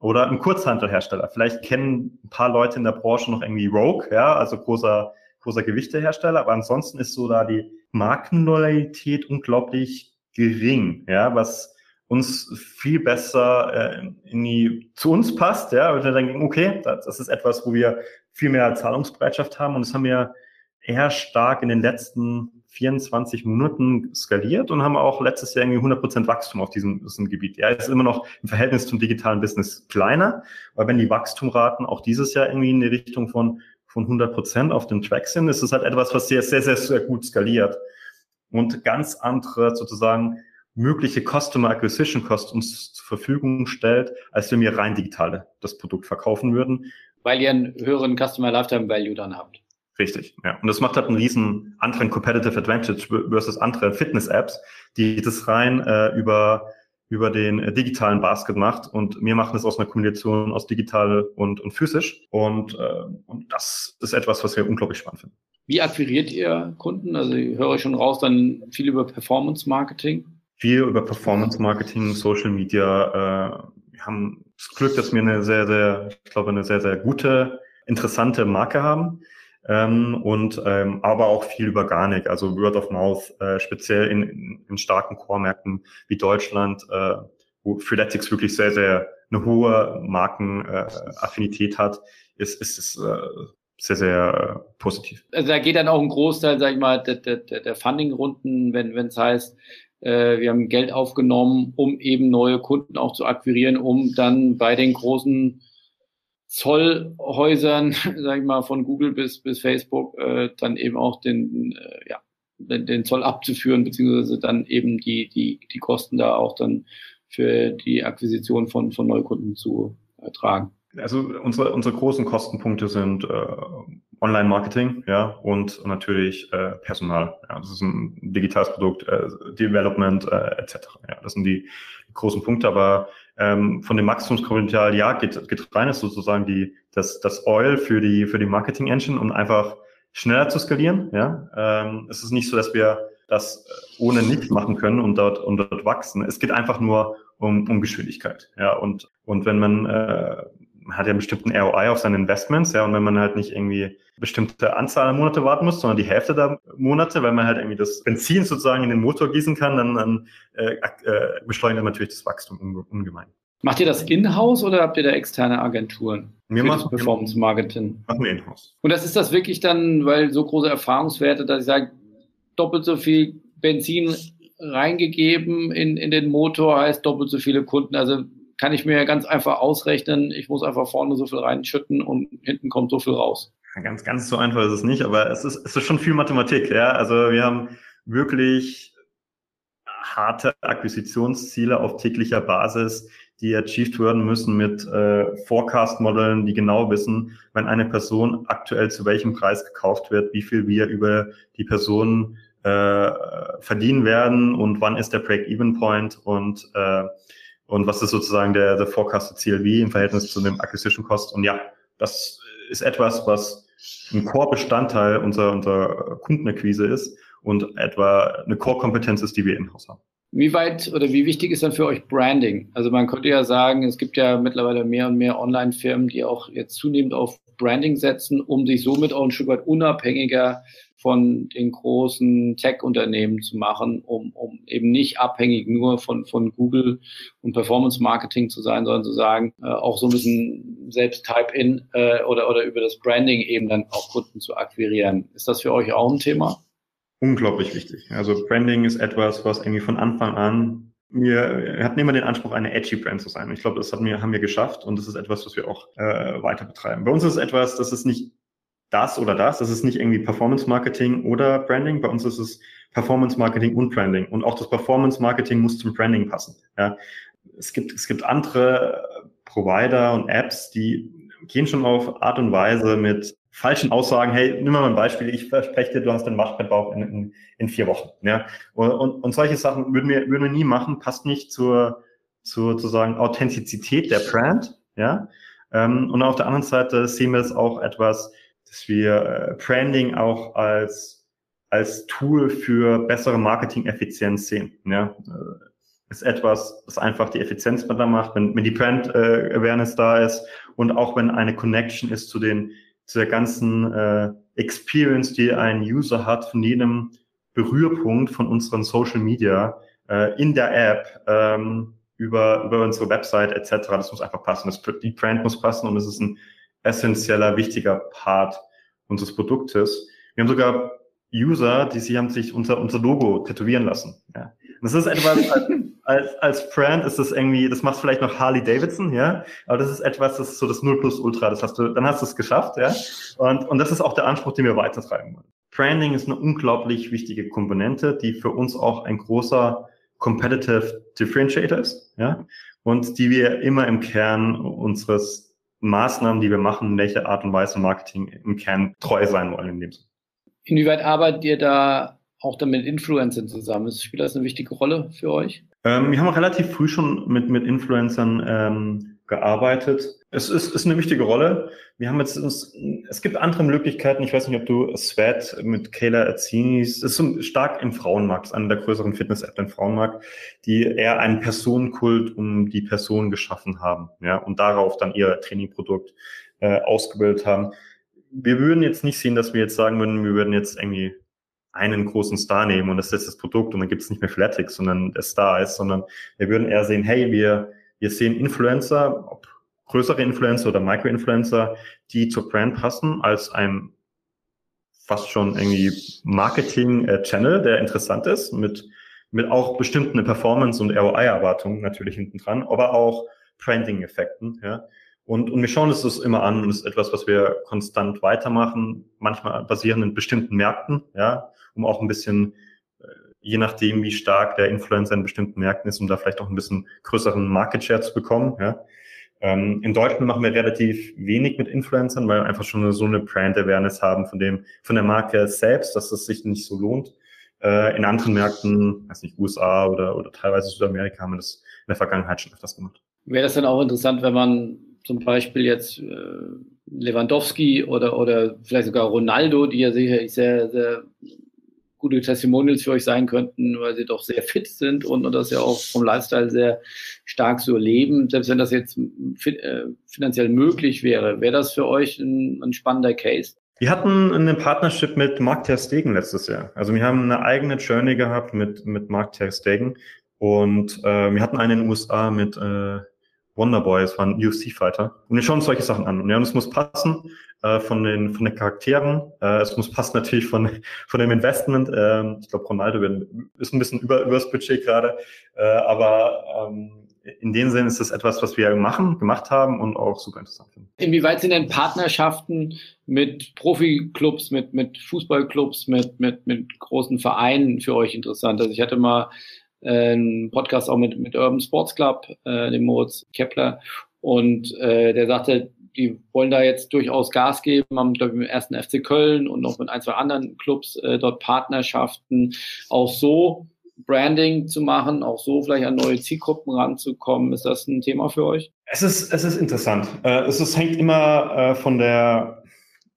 Oder ein Kurzhantelhersteller. Vielleicht kennen ein paar Leute in der Branche noch irgendwie Rogue, ja, also großer, großer Gewichtehersteller, aber ansonsten ist so da die Markenloyalität unglaublich gering, ja, was uns viel besser äh, in die, zu uns passt, ja, und wir denken, okay, das, das ist etwas, wo wir viel mehr Zahlungsbereitschaft haben und das haben wir eher stark in den letzten 24 Monaten skaliert und haben auch letztes Jahr irgendwie 100 Prozent Wachstum auf diesem, diesem Gebiet. Ja, ist immer noch im Verhältnis zum digitalen Business kleiner, aber wenn die Wachstumraten auch dieses Jahr irgendwie in die Richtung von, von 100 Prozent auf dem Track sind, ist es halt etwas, was sehr, sehr, sehr, sehr gut skaliert und ganz andere sozusagen mögliche Customer Acquisition Cost uns zur Verfügung stellt, als wenn wir rein digital das Produkt verkaufen würden. Weil ihr einen höheren Customer Lifetime Value dann habt. Richtig, ja. Und das macht halt einen riesen anderen Competitive Advantage versus andere Fitness-Apps, die das rein äh, über, über den äh, digitalen Basket macht. Und wir machen das aus einer Kombination aus digital und, und physisch. Und, äh, und das ist etwas, was wir unglaublich spannend finden. Wie akquiriert ihr Kunden? Also ich höre schon raus, dann viel über Performance Marketing. Viel über Performance Marketing, Social Media. Äh, wir haben das Glück, dass wir eine sehr, sehr, ich glaube, eine sehr, sehr gute, interessante Marke haben ähm, und ähm, aber auch viel über Garnik, also Word of Mouth, äh, speziell in, in, in starken Core-Märkten wie Deutschland, äh, wo Freeletics wirklich sehr, sehr eine hohe Markenaffinität äh, hat, ist, ist es äh, sehr, sehr äh, positiv. Also da geht dann auch ein Großteil, sag ich mal, der, der, der Funding-Runden, wenn wenn es heißt, äh, wir haben Geld aufgenommen, um eben neue Kunden auch zu akquirieren, um dann bei den großen Zollhäusern, sage ich mal, von Google bis, bis Facebook, äh, dann eben auch den, äh, ja, den, den Zoll abzuführen, beziehungsweise dann eben die, die, die Kosten da auch dann für die Akquisition von, von Neukunden zu ertragen. Also unsere, unsere großen Kostenpunkte sind äh, Online-Marketing, ja, und natürlich äh, Personal. Ja, das ist ein digitales Produkt, äh, Development äh, etc. Ja, das sind die großen Punkte, aber ähm, von dem Wachstumspotenzial, ja, geht, geht rein, ist sozusagen die, das, das Oil für die, für die Marketing Engine, um einfach schneller zu skalieren. Ja? Ähm, es ist nicht so, dass wir das ohne nicht machen können und dort, und dort wachsen. Es geht einfach nur um, um Geschwindigkeit. Ja, und, und wenn man, äh, man hat ja einen bestimmten ROI auf seine Investments, ja, und wenn man halt nicht irgendwie bestimmte Anzahl an Monate warten muss, sondern die Hälfte der Monate, weil man halt irgendwie das Benzin sozusagen in den Motor gießen kann, dann, dann äh, äh, beschleunigt man natürlich das Wachstum ungemein. Macht ihr das in-house oder habt ihr da externe Agenturen? Wir machen Performance Marketing. Machen wir in-house. Und das ist das wirklich dann, weil so große Erfahrungswerte, dass ich sage, doppelt so viel Benzin reingegeben in, in den Motor heißt doppelt so viele Kunden. Also kann ich mir ganz einfach ausrechnen, ich muss einfach vorne so viel reinschütten und hinten kommt so viel raus. Ganz, ganz so einfach ist es nicht, aber es ist, es ist schon viel Mathematik, ja. Also wir haben wirklich harte Akquisitionsziele auf täglicher Basis, die achieved werden müssen mit äh, Forecast-Modellen, die genau wissen, wenn eine Person aktuell zu welchem Preis gekauft wird, wie viel wir über die Person äh, verdienen werden und wann ist der Break-Even-Point und äh, und was ist sozusagen der, der forecasted CLV im Verhältnis zu dem Acquisition Cost. Und ja, das ist etwas, was ein Core-Bestandteil unserer, unserer Kundenakquise ist und etwa eine Core-Kompetenz ist, die wir in-house haben. Wie weit oder wie wichtig ist dann für euch Branding? Also man könnte ja sagen, es gibt ja mittlerweile mehr und mehr Online-Firmen, die auch jetzt zunehmend auf Branding setzen, um sich somit auch ein Stück weit unabhängiger von den großen Tech-Unternehmen zu machen, um, um eben nicht abhängig nur von, von Google und Performance-Marketing zu sein, sondern zu sagen, äh, auch so ein bisschen selbst Type-In äh, oder, oder über das Branding eben dann auch Kunden zu akquirieren. Ist das für euch auch ein Thema? Unglaublich wichtig. Also Branding ist etwas, was irgendwie von Anfang an wir hatten immer den Anspruch, eine edgy Brand zu sein. Ich glaube, das haben wir, haben wir geschafft und das ist etwas, was wir auch äh, weiter betreiben. Bei uns ist es etwas, das ist nicht das oder das. Das ist nicht irgendwie Performance Marketing oder Branding. Bei uns ist es Performance Marketing und Branding. Und auch das Performance Marketing muss zum Branding passen. Ja. Es gibt, es gibt andere Provider und Apps, die gehen schon auf Art und Weise mit falschen Aussagen, hey, nimm mal ein Beispiel, ich verspreche dir, du hast den Waschbettbauch in, in, in vier Wochen. Ja? Und, und, und solche Sachen würden wir, würden wir nie machen, passt nicht zur, zur sozusagen Authentizität der Brand, ja. Ähm, und auf der anderen Seite sehen wir es auch etwas, dass wir äh, Branding auch als, als Tool für bessere Marketing-Effizienz sehen, ja. Äh, ist etwas, das einfach die Effizienz besser macht, wenn, wenn die Brand äh, da ist und auch wenn eine Connection ist zu den zu der ganzen äh, Experience, die ein User hat von jedem Berührpunkt von unseren Social Media äh, in der App ähm, über, über unsere Website etc. Das muss einfach passen. Das, die Brand muss passen und es ist ein essentieller, wichtiger Part unseres Produktes. Wir haben sogar User, die sie haben sich unser, unser Logo tätowieren lassen. Ja. das ist etwas, als, als, Brand ist das irgendwie, das macht vielleicht noch Harley Davidson, ja, aber das ist etwas, das ist so das Null plus Ultra, das hast du, dann hast du es geschafft, ja. Und, und das ist auch der Anspruch, den wir weitertreiben wollen. Branding ist eine unglaublich wichtige Komponente, die für uns auch ein großer Competitive Differentiator ist, ja, und die wir immer im Kern unseres Maßnahmen, die wir machen, in welcher Art und Weise Marketing im Kern treu sein wollen in dem Sinne. Inwieweit arbeitet ihr da auch dann mit Influencern zusammen? Spielt das eine wichtige Rolle für euch? Ähm, wir haben auch relativ früh schon mit, mit Influencern ähm, gearbeitet. Es ist, ist eine wichtige Rolle. Wir haben jetzt uns, es gibt andere Möglichkeiten. Ich weiß nicht, ob du Sweat mit Kayla Azzinis, das ist so stark im Frauenmarkt, ist eine der größeren Fitness-Apps im Frauenmarkt, die eher einen Personenkult um die Person geschaffen haben, ja, und darauf dann ihr Trainingprodukt äh, ausgebildet haben. Wir würden jetzt nicht sehen, dass wir jetzt sagen würden, wir würden jetzt irgendwie einen großen Star nehmen und das ist das Produkt und dann gibt es nicht mehr Flatix, sondern der Star ist, sondern wir würden eher sehen, hey, wir, wir sehen Influencer, ob größere Influencer oder Micro-Influencer, die zur Brand passen, als ein fast schon irgendwie Marketing-Channel, der interessant ist, mit, mit auch bestimmten Performance- und ROI-Erwartungen natürlich hinten dran, aber auch Branding-Effekten, ja. Und, und wir schauen uns das immer an und das ist etwas, was wir konstant weitermachen, manchmal basierend in bestimmten Märkten, ja, um auch ein bisschen, äh, je nachdem, wie stark der Influencer in bestimmten Märkten ist, um da vielleicht auch ein bisschen größeren Market Share zu bekommen, ja. Ähm, in Deutschland machen wir relativ wenig mit Influencern, weil wir einfach schon so eine Brand Awareness haben von dem, von der Marke selbst, dass es sich nicht so lohnt. Äh, in anderen Märkten, weiß nicht, USA oder, oder teilweise Südamerika haben wir das in der Vergangenheit schon öfters gemacht. Wäre das dann auch interessant, wenn man zum Beispiel jetzt äh, Lewandowski oder, oder vielleicht sogar Ronaldo, die ja sicherlich sehr, sehr gute Testimonials für euch sein könnten, weil sie doch sehr fit sind und, und das ja auch vom Lifestyle sehr stark so leben. Selbst wenn das jetzt fit, äh, finanziell möglich wäre, wäre das für euch ein, ein spannender Case? Wir hatten eine Partnership mit Mark Ter Stegen letztes Jahr. Also wir haben eine eigene Journey gehabt mit, mit Mark Ter Stegen und äh, wir hatten einen in den USA mit äh, Wonderboy, es war ein UFC-Fighter. Und wir schauen uns solche Sachen an. Und ja, und es muss passen äh, von, den, von den Charakteren. Äh, es muss passen natürlich von, von dem Investment. Ähm, ich glaube, Ronaldo ist ein bisschen über, über das Budget gerade. Äh, aber ähm, in dem Sinne ist das etwas, was wir machen, gemacht haben und auch super interessant finden. Inwieweit sind denn Partnerschaften mit Profiklubs, mit, mit Fußballclubs, mit, mit, mit großen Vereinen für euch interessant? Also ich hatte mal ein Podcast auch mit, mit Urban Sports Club, äh, dem Moritz Kepler. Und äh, der sagte, die wollen da jetzt durchaus Gas geben, haben, glaube ich, mit dem ersten FC Köln und noch mit ein, zwei anderen Clubs äh, dort Partnerschaften. Auch so Branding zu machen, auch so vielleicht an neue Zielgruppen ranzukommen. Ist das ein Thema für euch? Es ist, es ist interessant. Äh, es ist, hängt immer äh, von der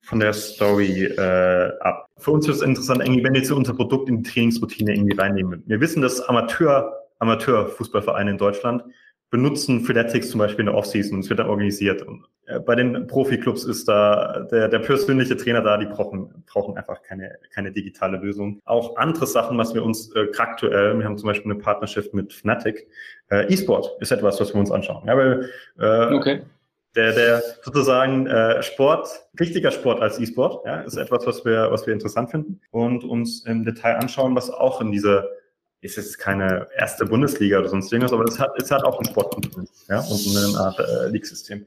von der Story äh, ab. Für uns ist es interessant, irgendwie, wenn wir jetzt unser Produkt in die Trainingsroutine irgendwie reinnehmen. Wir wissen, dass Amateur, Amateurfußballvereine in Deutschland benutzen Freeletics zum Beispiel in der Offseason es wird dann organisiert. Und äh, bei den Profiklubs ist da der, der persönliche Trainer da, die brauchen, brauchen einfach keine, keine digitale Lösung. Auch andere Sachen, was wir uns äh, aktuell, wir haben zum Beispiel eine Partnerschaft mit Fnatic, äh, E-Sport ist etwas, was wir uns anschauen. Ja, weil, äh, okay der, der sozusagen äh, Sport, richtiger Sport als E-Sport, ja, ist etwas, was wir, was wir interessant finden und uns im Detail anschauen, was auch in dieser, ist jetzt keine erste Bundesliga oder sonst irgendwas, aber es hat, es hat auch ein Sportkomponent, ja, und eine Art äh, League-System.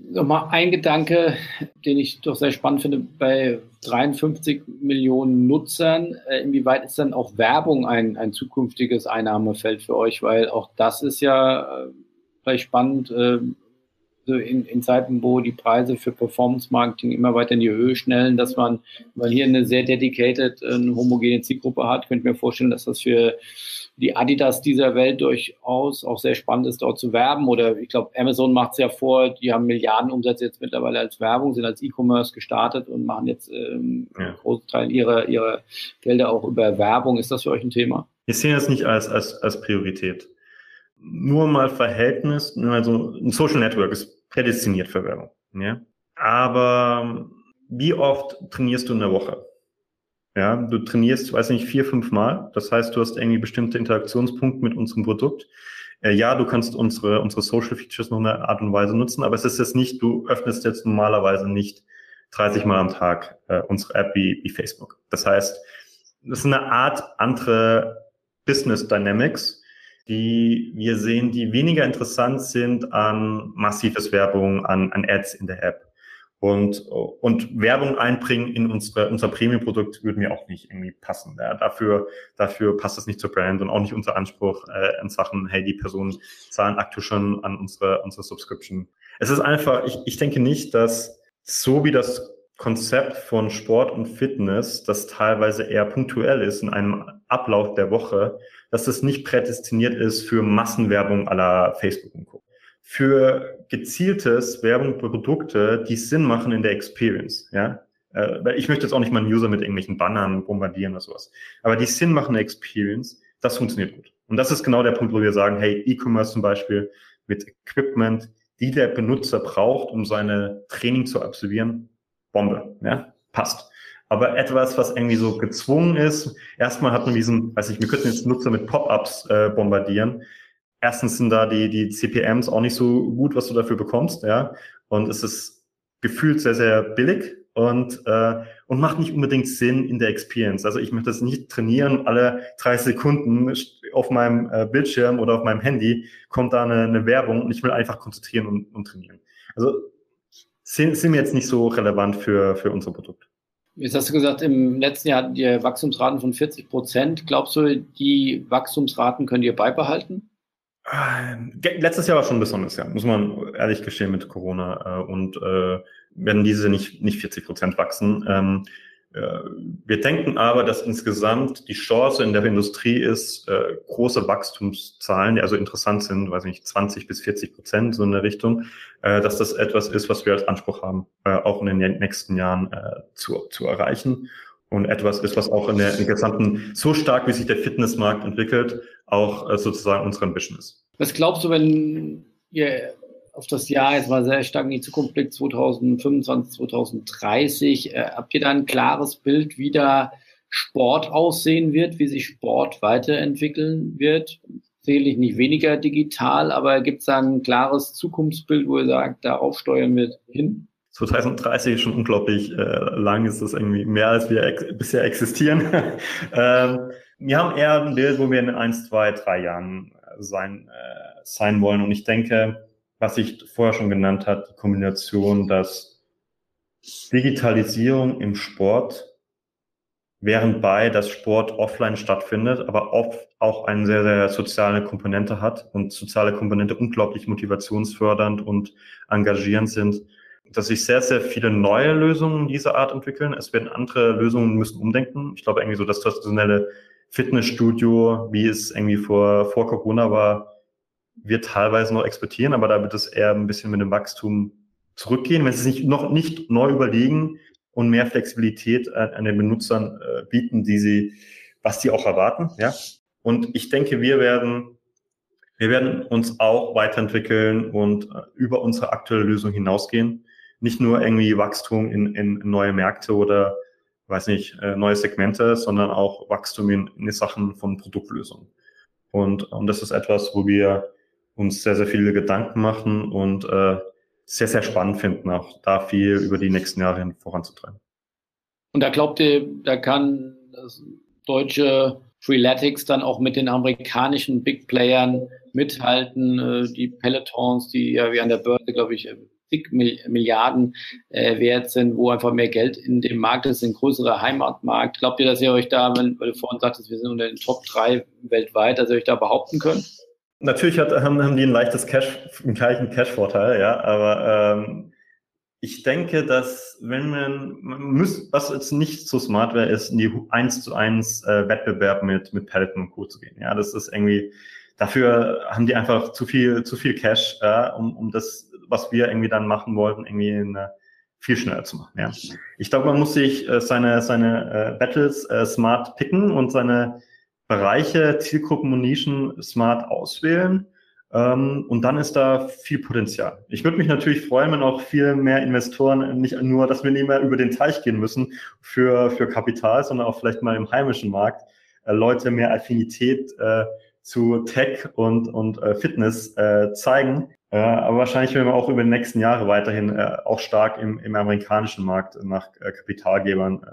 Nochmal ein Gedanke, den ich doch sehr spannend finde, bei 53 Millionen Nutzern, äh, inwieweit ist dann auch Werbung ein, ein zukünftiges Einnahmefeld für euch? Weil auch das ist ja äh, vielleicht spannend, äh, in, in, Zeiten, wo die Preise für Performance-Marketing immer weiter in die Höhe schnellen, dass man, weil hier eine sehr dedicated, eine homogene Zielgruppe hat, könnte ich mir vorstellen, dass das für die Adidas dieser Welt durchaus auch sehr spannend ist, dort zu werben. Oder ich glaube, Amazon macht es ja vor, die haben Milliardenumsätze jetzt mittlerweile als Werbung, sind als E-Commerce gestartet und machen jetzt ähm, ja. einen großen Teil ihrer, ihrer Gelder auch über Werbung. Ist das für euch ein Thema? Wir sehen das nicht als, als, als Priorität. Nur mal Verhältnis, also ein Social Network ist prädestiniert für Werbung. Ja? Aber wie oft trainierst du in der Woche? Ja, du trainierst, weiß nicht, vier, fünf Mal. Das heißt, du hast irgendwie bestimmte Interaktionspunkte mit unserem Produkt. Äh, ja, du kannst unsere, unsere Social Features noch eine Art und Weise nutzen, aber es ist jetzt nicht, du öffnest jetzt normalerweise nicht 30 Mal am Tag äh, unsere App wie, wie Facebook. Das heißt, das ist eine Art andere Business Dynamics, die wir sehen, die weniger interessant sind an massives Werbung, an, an Ads in der App. Und, und Werbung einbringen in unsere, unser Premium-Produkt würde mir auch nicht irgendwie passen. Ja, dafür, dafür passt es nicht zur Brand und auch nicht unser Anspruch äh, in Sachen, hey, die Personen zahlen aktuell schon an unsere, unsere Subscription. Es ist einfach, ich, ich denke nicht, dass so wie das Konzept von Sport und Fitness, das teilweise eher punktuell ist in einem Ablauf der Woche, dass das nicht prädestiniert ist für Massenwerbung aller Facebook und Co für gezieltes Werbung Produkte, die Sinn machen in der Experience. Ja, äh, ich möchte jetzt auch nicht meinen User mit irgendwelchen Bannern bombardieren oder sowas. Aber die Sinn machen Experience, das funktioniert gut. Und das ist genau der Punkt, wo wir sagen, hey, E-Commerce zum Beispiel mit Equipment, die der Benutzer braucht, um seine Training zu absolvieren, Bombe, ja, passt. Aber etwas, was irgendwie so gezwungen ist, erstmal hat man diesen, weiß ich, wir könnten jetzt Nutzer mit Pop-ups äh, bombardieren erstens sind da die, die CPMs auch nicht so gut, was du dafür bekommst, ja. Und es ist gefühlt sehr, sehr billig und, äh, und macht nicht unbedingt Sinn in der Experience. Also ich möchte das nicht trainieren, alle drei Sekunden auf meinem äh, Bildschirm oder auf meinem Handy kommt da eine, eine Werbung und ich will einfach konzentrieren und, und trainieren. Also sind, sind wir jetzt nicht so relevant für, für unser Produkt. Jetzt hast du gesagt, im letzten Jahr hatten ihr Wachstumsraten von 40 Prozent. Glaubst du, die Wachstumsraten könnt ihr beibehalten? Ähm, letztes Jahr war schon ein besonderes Jahr, muss man ehrlich gestehen mit Corona. Äh, und äh, werden diese nicht, nicht 40 Prozent wachsen. Ähm, äh, wir denken aber, dass insgesamt die Chance in der Industrie ist, äh, große Wachstumszahlen, die also interessant sind, weiß nicht, 20 bis 40 Prozent so in der Richtung, äh, dass das etwas ist, was wir als Anspruch haben, äh, auch in den nächsten Jahren äh, zu, zu erreichen und etwas ist, was auch in der, gesamten, so stark wie sich der Fitnessmarkt entwickelt, auch äh, sozusagen unsere Ambition ist. Was glaubst du, wenn ihr auf das Jahr jetzt mal sehr stark in die Zukunft blickt, 2025, 2030, äh, habt ihr da ein klares Bild, wie da Sport aussehen wird, wie sich Sport weiterentwickeln wird? Sicherlich nicht weniger digital, aber gibt es da ein klares Zukunftsbild, wo ihr sagt, darauf steuern wir hin? 2030 ist schon unglaublich äh, lang, ist das irgendwie mehr, als wir ex bisher existieren. ähm, wir haben eher ein Bild, wo wir in ein, zwei, drei Jahren sein, äh, sein wollen. Und ich denke, was ich vorher schon genannt habe, die Kombination, dass Digitalisierung im Sport, während bei dass Sport offline stattfindet, aber oft auch eine sehr, sehr soziale Komponente hat und soziale Komponente unglaublich motivationsfördernd und engagierend sind, dass sich sehr, sehr viele neue Lösungen dieser Art entwickeln. Es werden andere Lösungen müssen umdenken. Ich glaube irgendwie so das traditionelle Fitnessstudio, wie es irgendwie vor, vor Corona war, wird teilweise noch exportieren, aber da wird es eher ein bisschen mit dem Wachstum zurückgehen, wenn sie sich noch nicht neu überlegen und mehr Flexibilität an, an den Benutzern äh, bieten, die sie, was die auch erwarten, ja. Und ich denke, wir werden, wir werden uns auch weiterentwickeln und äh, über unsere aktuelle Lösung hinausgehen nicht nur irgendwie Wachstum in, in neue Märkte oder weiß nicht, äh, neue Segmente, sondern auch Wachstum in, in Sachen von Produktlösungen. Und, und das ist etwas, wo wir uns sehr, sehr viele Gedanken machen und äh, sehr, sehr spannend finden, auch da viel über die nächsten Jahre hin voranzutreiben. Und da glaubt ihr, da kann das deutsche Freeletics dann auch mit den amerikanischen Big Playern mithalten, äh, die Pelotons, die ja wie an der Börse, glaube ich, zig Milliarden äh, wert sind, wo einfach mehr Geld in dem Markt ist, ein größerer Heimatmarkt. Glaubt ihr, dass ihr euch da, wenn, weil du vorhin sagtest, wir sind unter den Top 3 weltweit, dass ihr euch da behaupten könnt? Natürlich hat, haben, haben die ein leichtes Cash, einen gleichen Cash-Vorteil, ja, aber ähm, ich denke, dass wenn man, man muss, was jetzt nicht so smart wäre, ist in die 1 zu 1 äh, Wettbewerb mit, mit Peloton und Co. zu gehen. Ja, das ist irgendwie, dafür haben die einfach zu viel, zu viel Cash, äh, um, um das, was wir irgendwie dann machen wollten, irgendwie in, äh, viel schneller zu machen. Ja. Ich glaube, man muss sich äh, seine, seine äh, Battles äh, smart picken und seine Bereiche, Zielgruppen und Nischen smart auswählen ähm, und dann ist da viel Potenzial. Ich würde mich natürlich freuen, wenn auch viel mehr Investoren nicht nur, dass wir nicht mehr über den Teich gehen müssen für, für Kapital, sondern auch vielleicht mal im heimischen Markt äh, Leute mehr Affinität äh, zu Tech und, und äh, Fitness äh, zeigen. Äh, aber wahrscheinlich werden wir auch über die nächsten Jahre weiterhin äh, auch stark im, im amerikanischen Markt nach Kapitalgebern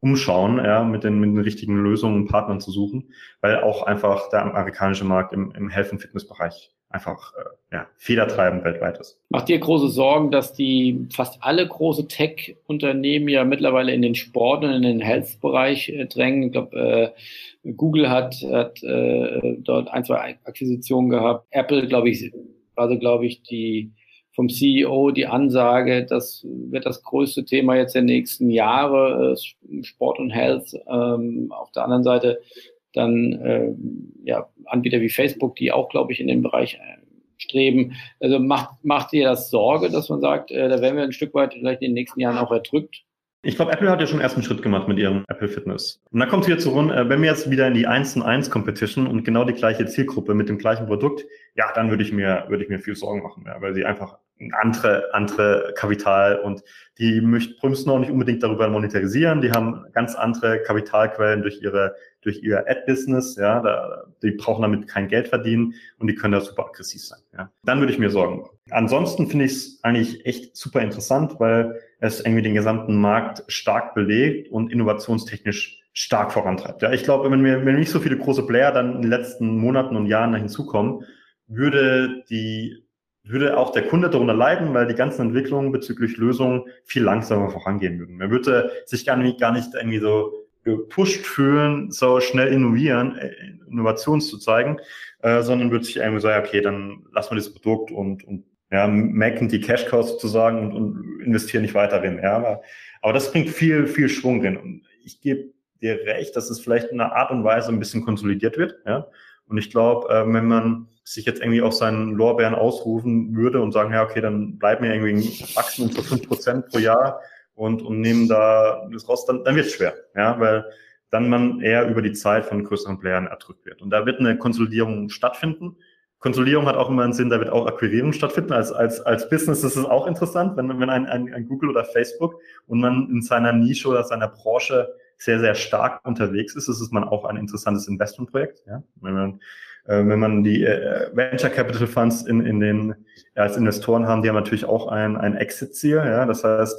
umschauen, ja, mit den, mit den richtigen Lösungen und Partnern zu suchen, weil auch einfach der amerikanische Markt im, im Health- und Fitnessbereich einfach äh, ja, federtreibend weltweit ist. Macht dir große Sorgen, dass die fast alle große Tech-Unternehmen ja mittlerweile in den Sport und in den Health-Bereich äh, drängen? Ich glaube, äh, Google hat, hat äh, dort ein, zwei Akquisitionen gehabt. Apple, glaube ich, also glaube ich, die vom CEO die Ansage, das wird das größte Thema jetzt der nächsten Jahre, äh, Sport und Health. Ähm, auf der anderen Seite dann äh, ja, Anbieter wie Facebook, die auch, glaube ich, in dem Bereich äh, streben. Also macht, macht dir das Sorge, dass man sagt, da werden wir ein Stück weit vielleicht in den nächsten Jahren auch erdrückt? Ich glaube, Apple hat ja schon ersten Schritt gemacht mit ihrem Apple Fitness. Und dann kommt es wieder zu rund, wenn wir jetzt wieder in die 1 1 Competition und genau die gleiche Zielgruppe mit dem gleichen Produkt, ja, dann würde ich mir, würde ich mir viel Sorgen machen, ja, weil sie einfach andere, andere Kapital und die müssen auch nicht unbedingt darüber monetarisieren. Die haben ganz andere Kapitalquellen durch ihre, durch ihr Ad-Business, ja, da, die brauchen damit kein Geld verdienen und die können da super aggressiv sein, ja. Dann würde ich mir Sorgen machen. Ansonsten finde ich es eigentlich echt super interessant, weil es irgendwie den gesamten Markt stark belegt und innovationstechnisch stark vorantreibt. Ja, ich glaube, wenn wir, wenn nicht so viele große Player dann in den letzten Monaten und Jahren hinzukommen, würde die würde auch der Kunde darunter leiden, weil die ganzen Entwicklungen bezüglich Lösungen viel langsamer vorangehen würden. Man würde sich gar nicht, gar nicht irgendwie so gepusht fühlen, so schnell innovieren, äh, Innovationen zu zeigen, äh, sondern würde sich irgendwie sagen, okay, dann lassen wir das Produkt und, und ja, machen die Cash Cows sozusagen und, und investieren nicht weiter drin. Ja, aber, aber das bringt viel, viel Schwung drin. Und ich gebe dir recht, dass es vielleicht in einer Art und Weise ein bisschen konsolidiert wird. Ja, und ich glaube, äh, wenn man sich jetzt irgendwie auf seinen Lorbeeren ausrufen würde und sagen, ja, okay, dann bleiben wir irgendwie Wachstum von fünf Prozent pro Jahr und, und nehmen da das raus, dann, dann wird es schwer, ja, weil dann man eher über die Zeit von größeren Playern erdrückt wird. Und da wird eine Konsolidierung stattfinden. Konsolidierung hat auch immer einen Sinn, da wird auch Akquirierung stattfinden. Als, als, als Business ist es auch interessant, wenn, wenn ein, ein, ein Google oder Facebook und man in seiner Nische oder seiner Branche sehr, sehr stark unterwegs ist, ist es man auch ein interessantes Investmentprojekt. Ja? Wenn man äh, wenn man die äh, Venture Capital Funds in, in den, ja, als Investoren haben, die haben natürlich auch ein, ein Exit-Ziel. Ja? Das heißt,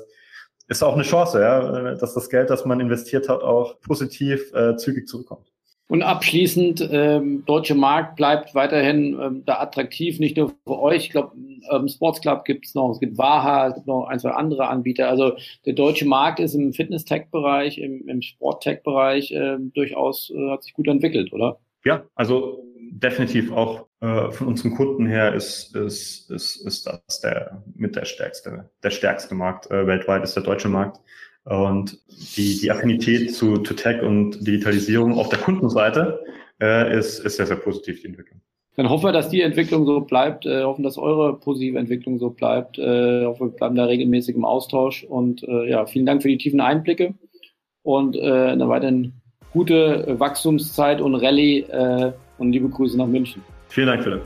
ist auch eine Chance, ja, dass das Geld, das man investiert hat, auch positiv äh, zügig zurückkommt. Und abschließend, ähm, deutsche Markt bleibt weiterhin ähm, da attraktiv, nicht nur für euch. Ich glaube, ähm, Sports Club gibt es noch, es gibt Waha, es gibt noch ein, zwei andere Anbieter. Also der deutsche Markt ist im Fitness-Tech-Bereich, im, im Sport-Tech-Bereich äh, durchaus, äh, hat sich gut entwickelt, oder? Ja, also definitiv auch äh, von unseren Kunden her ist, ist, ist, ist das der mit der stärkste, der stärkste Markt äh, weltweit ist der deutsche Markt. Und die, die Affinität zu, zu Tech und Digitalisierung auf der Kundenseite äh, ist, ist sehr, sehr positiv, die Entwicklung. Dann hoffen wir, dass die Entwicklung so bleibt, äh, hoffen, dass eure positive Entwicklung so bleibt. Äh, hoffe, wir bleiben da regelmäßig im Austausch. Und äh, ja, vielen Dank für die tiefen Einblicke und äh, eine weiterhin gute Wachstumszeit und Rallye. Äh, und liebe Grüße nach München. Vielen Dank, Philipp.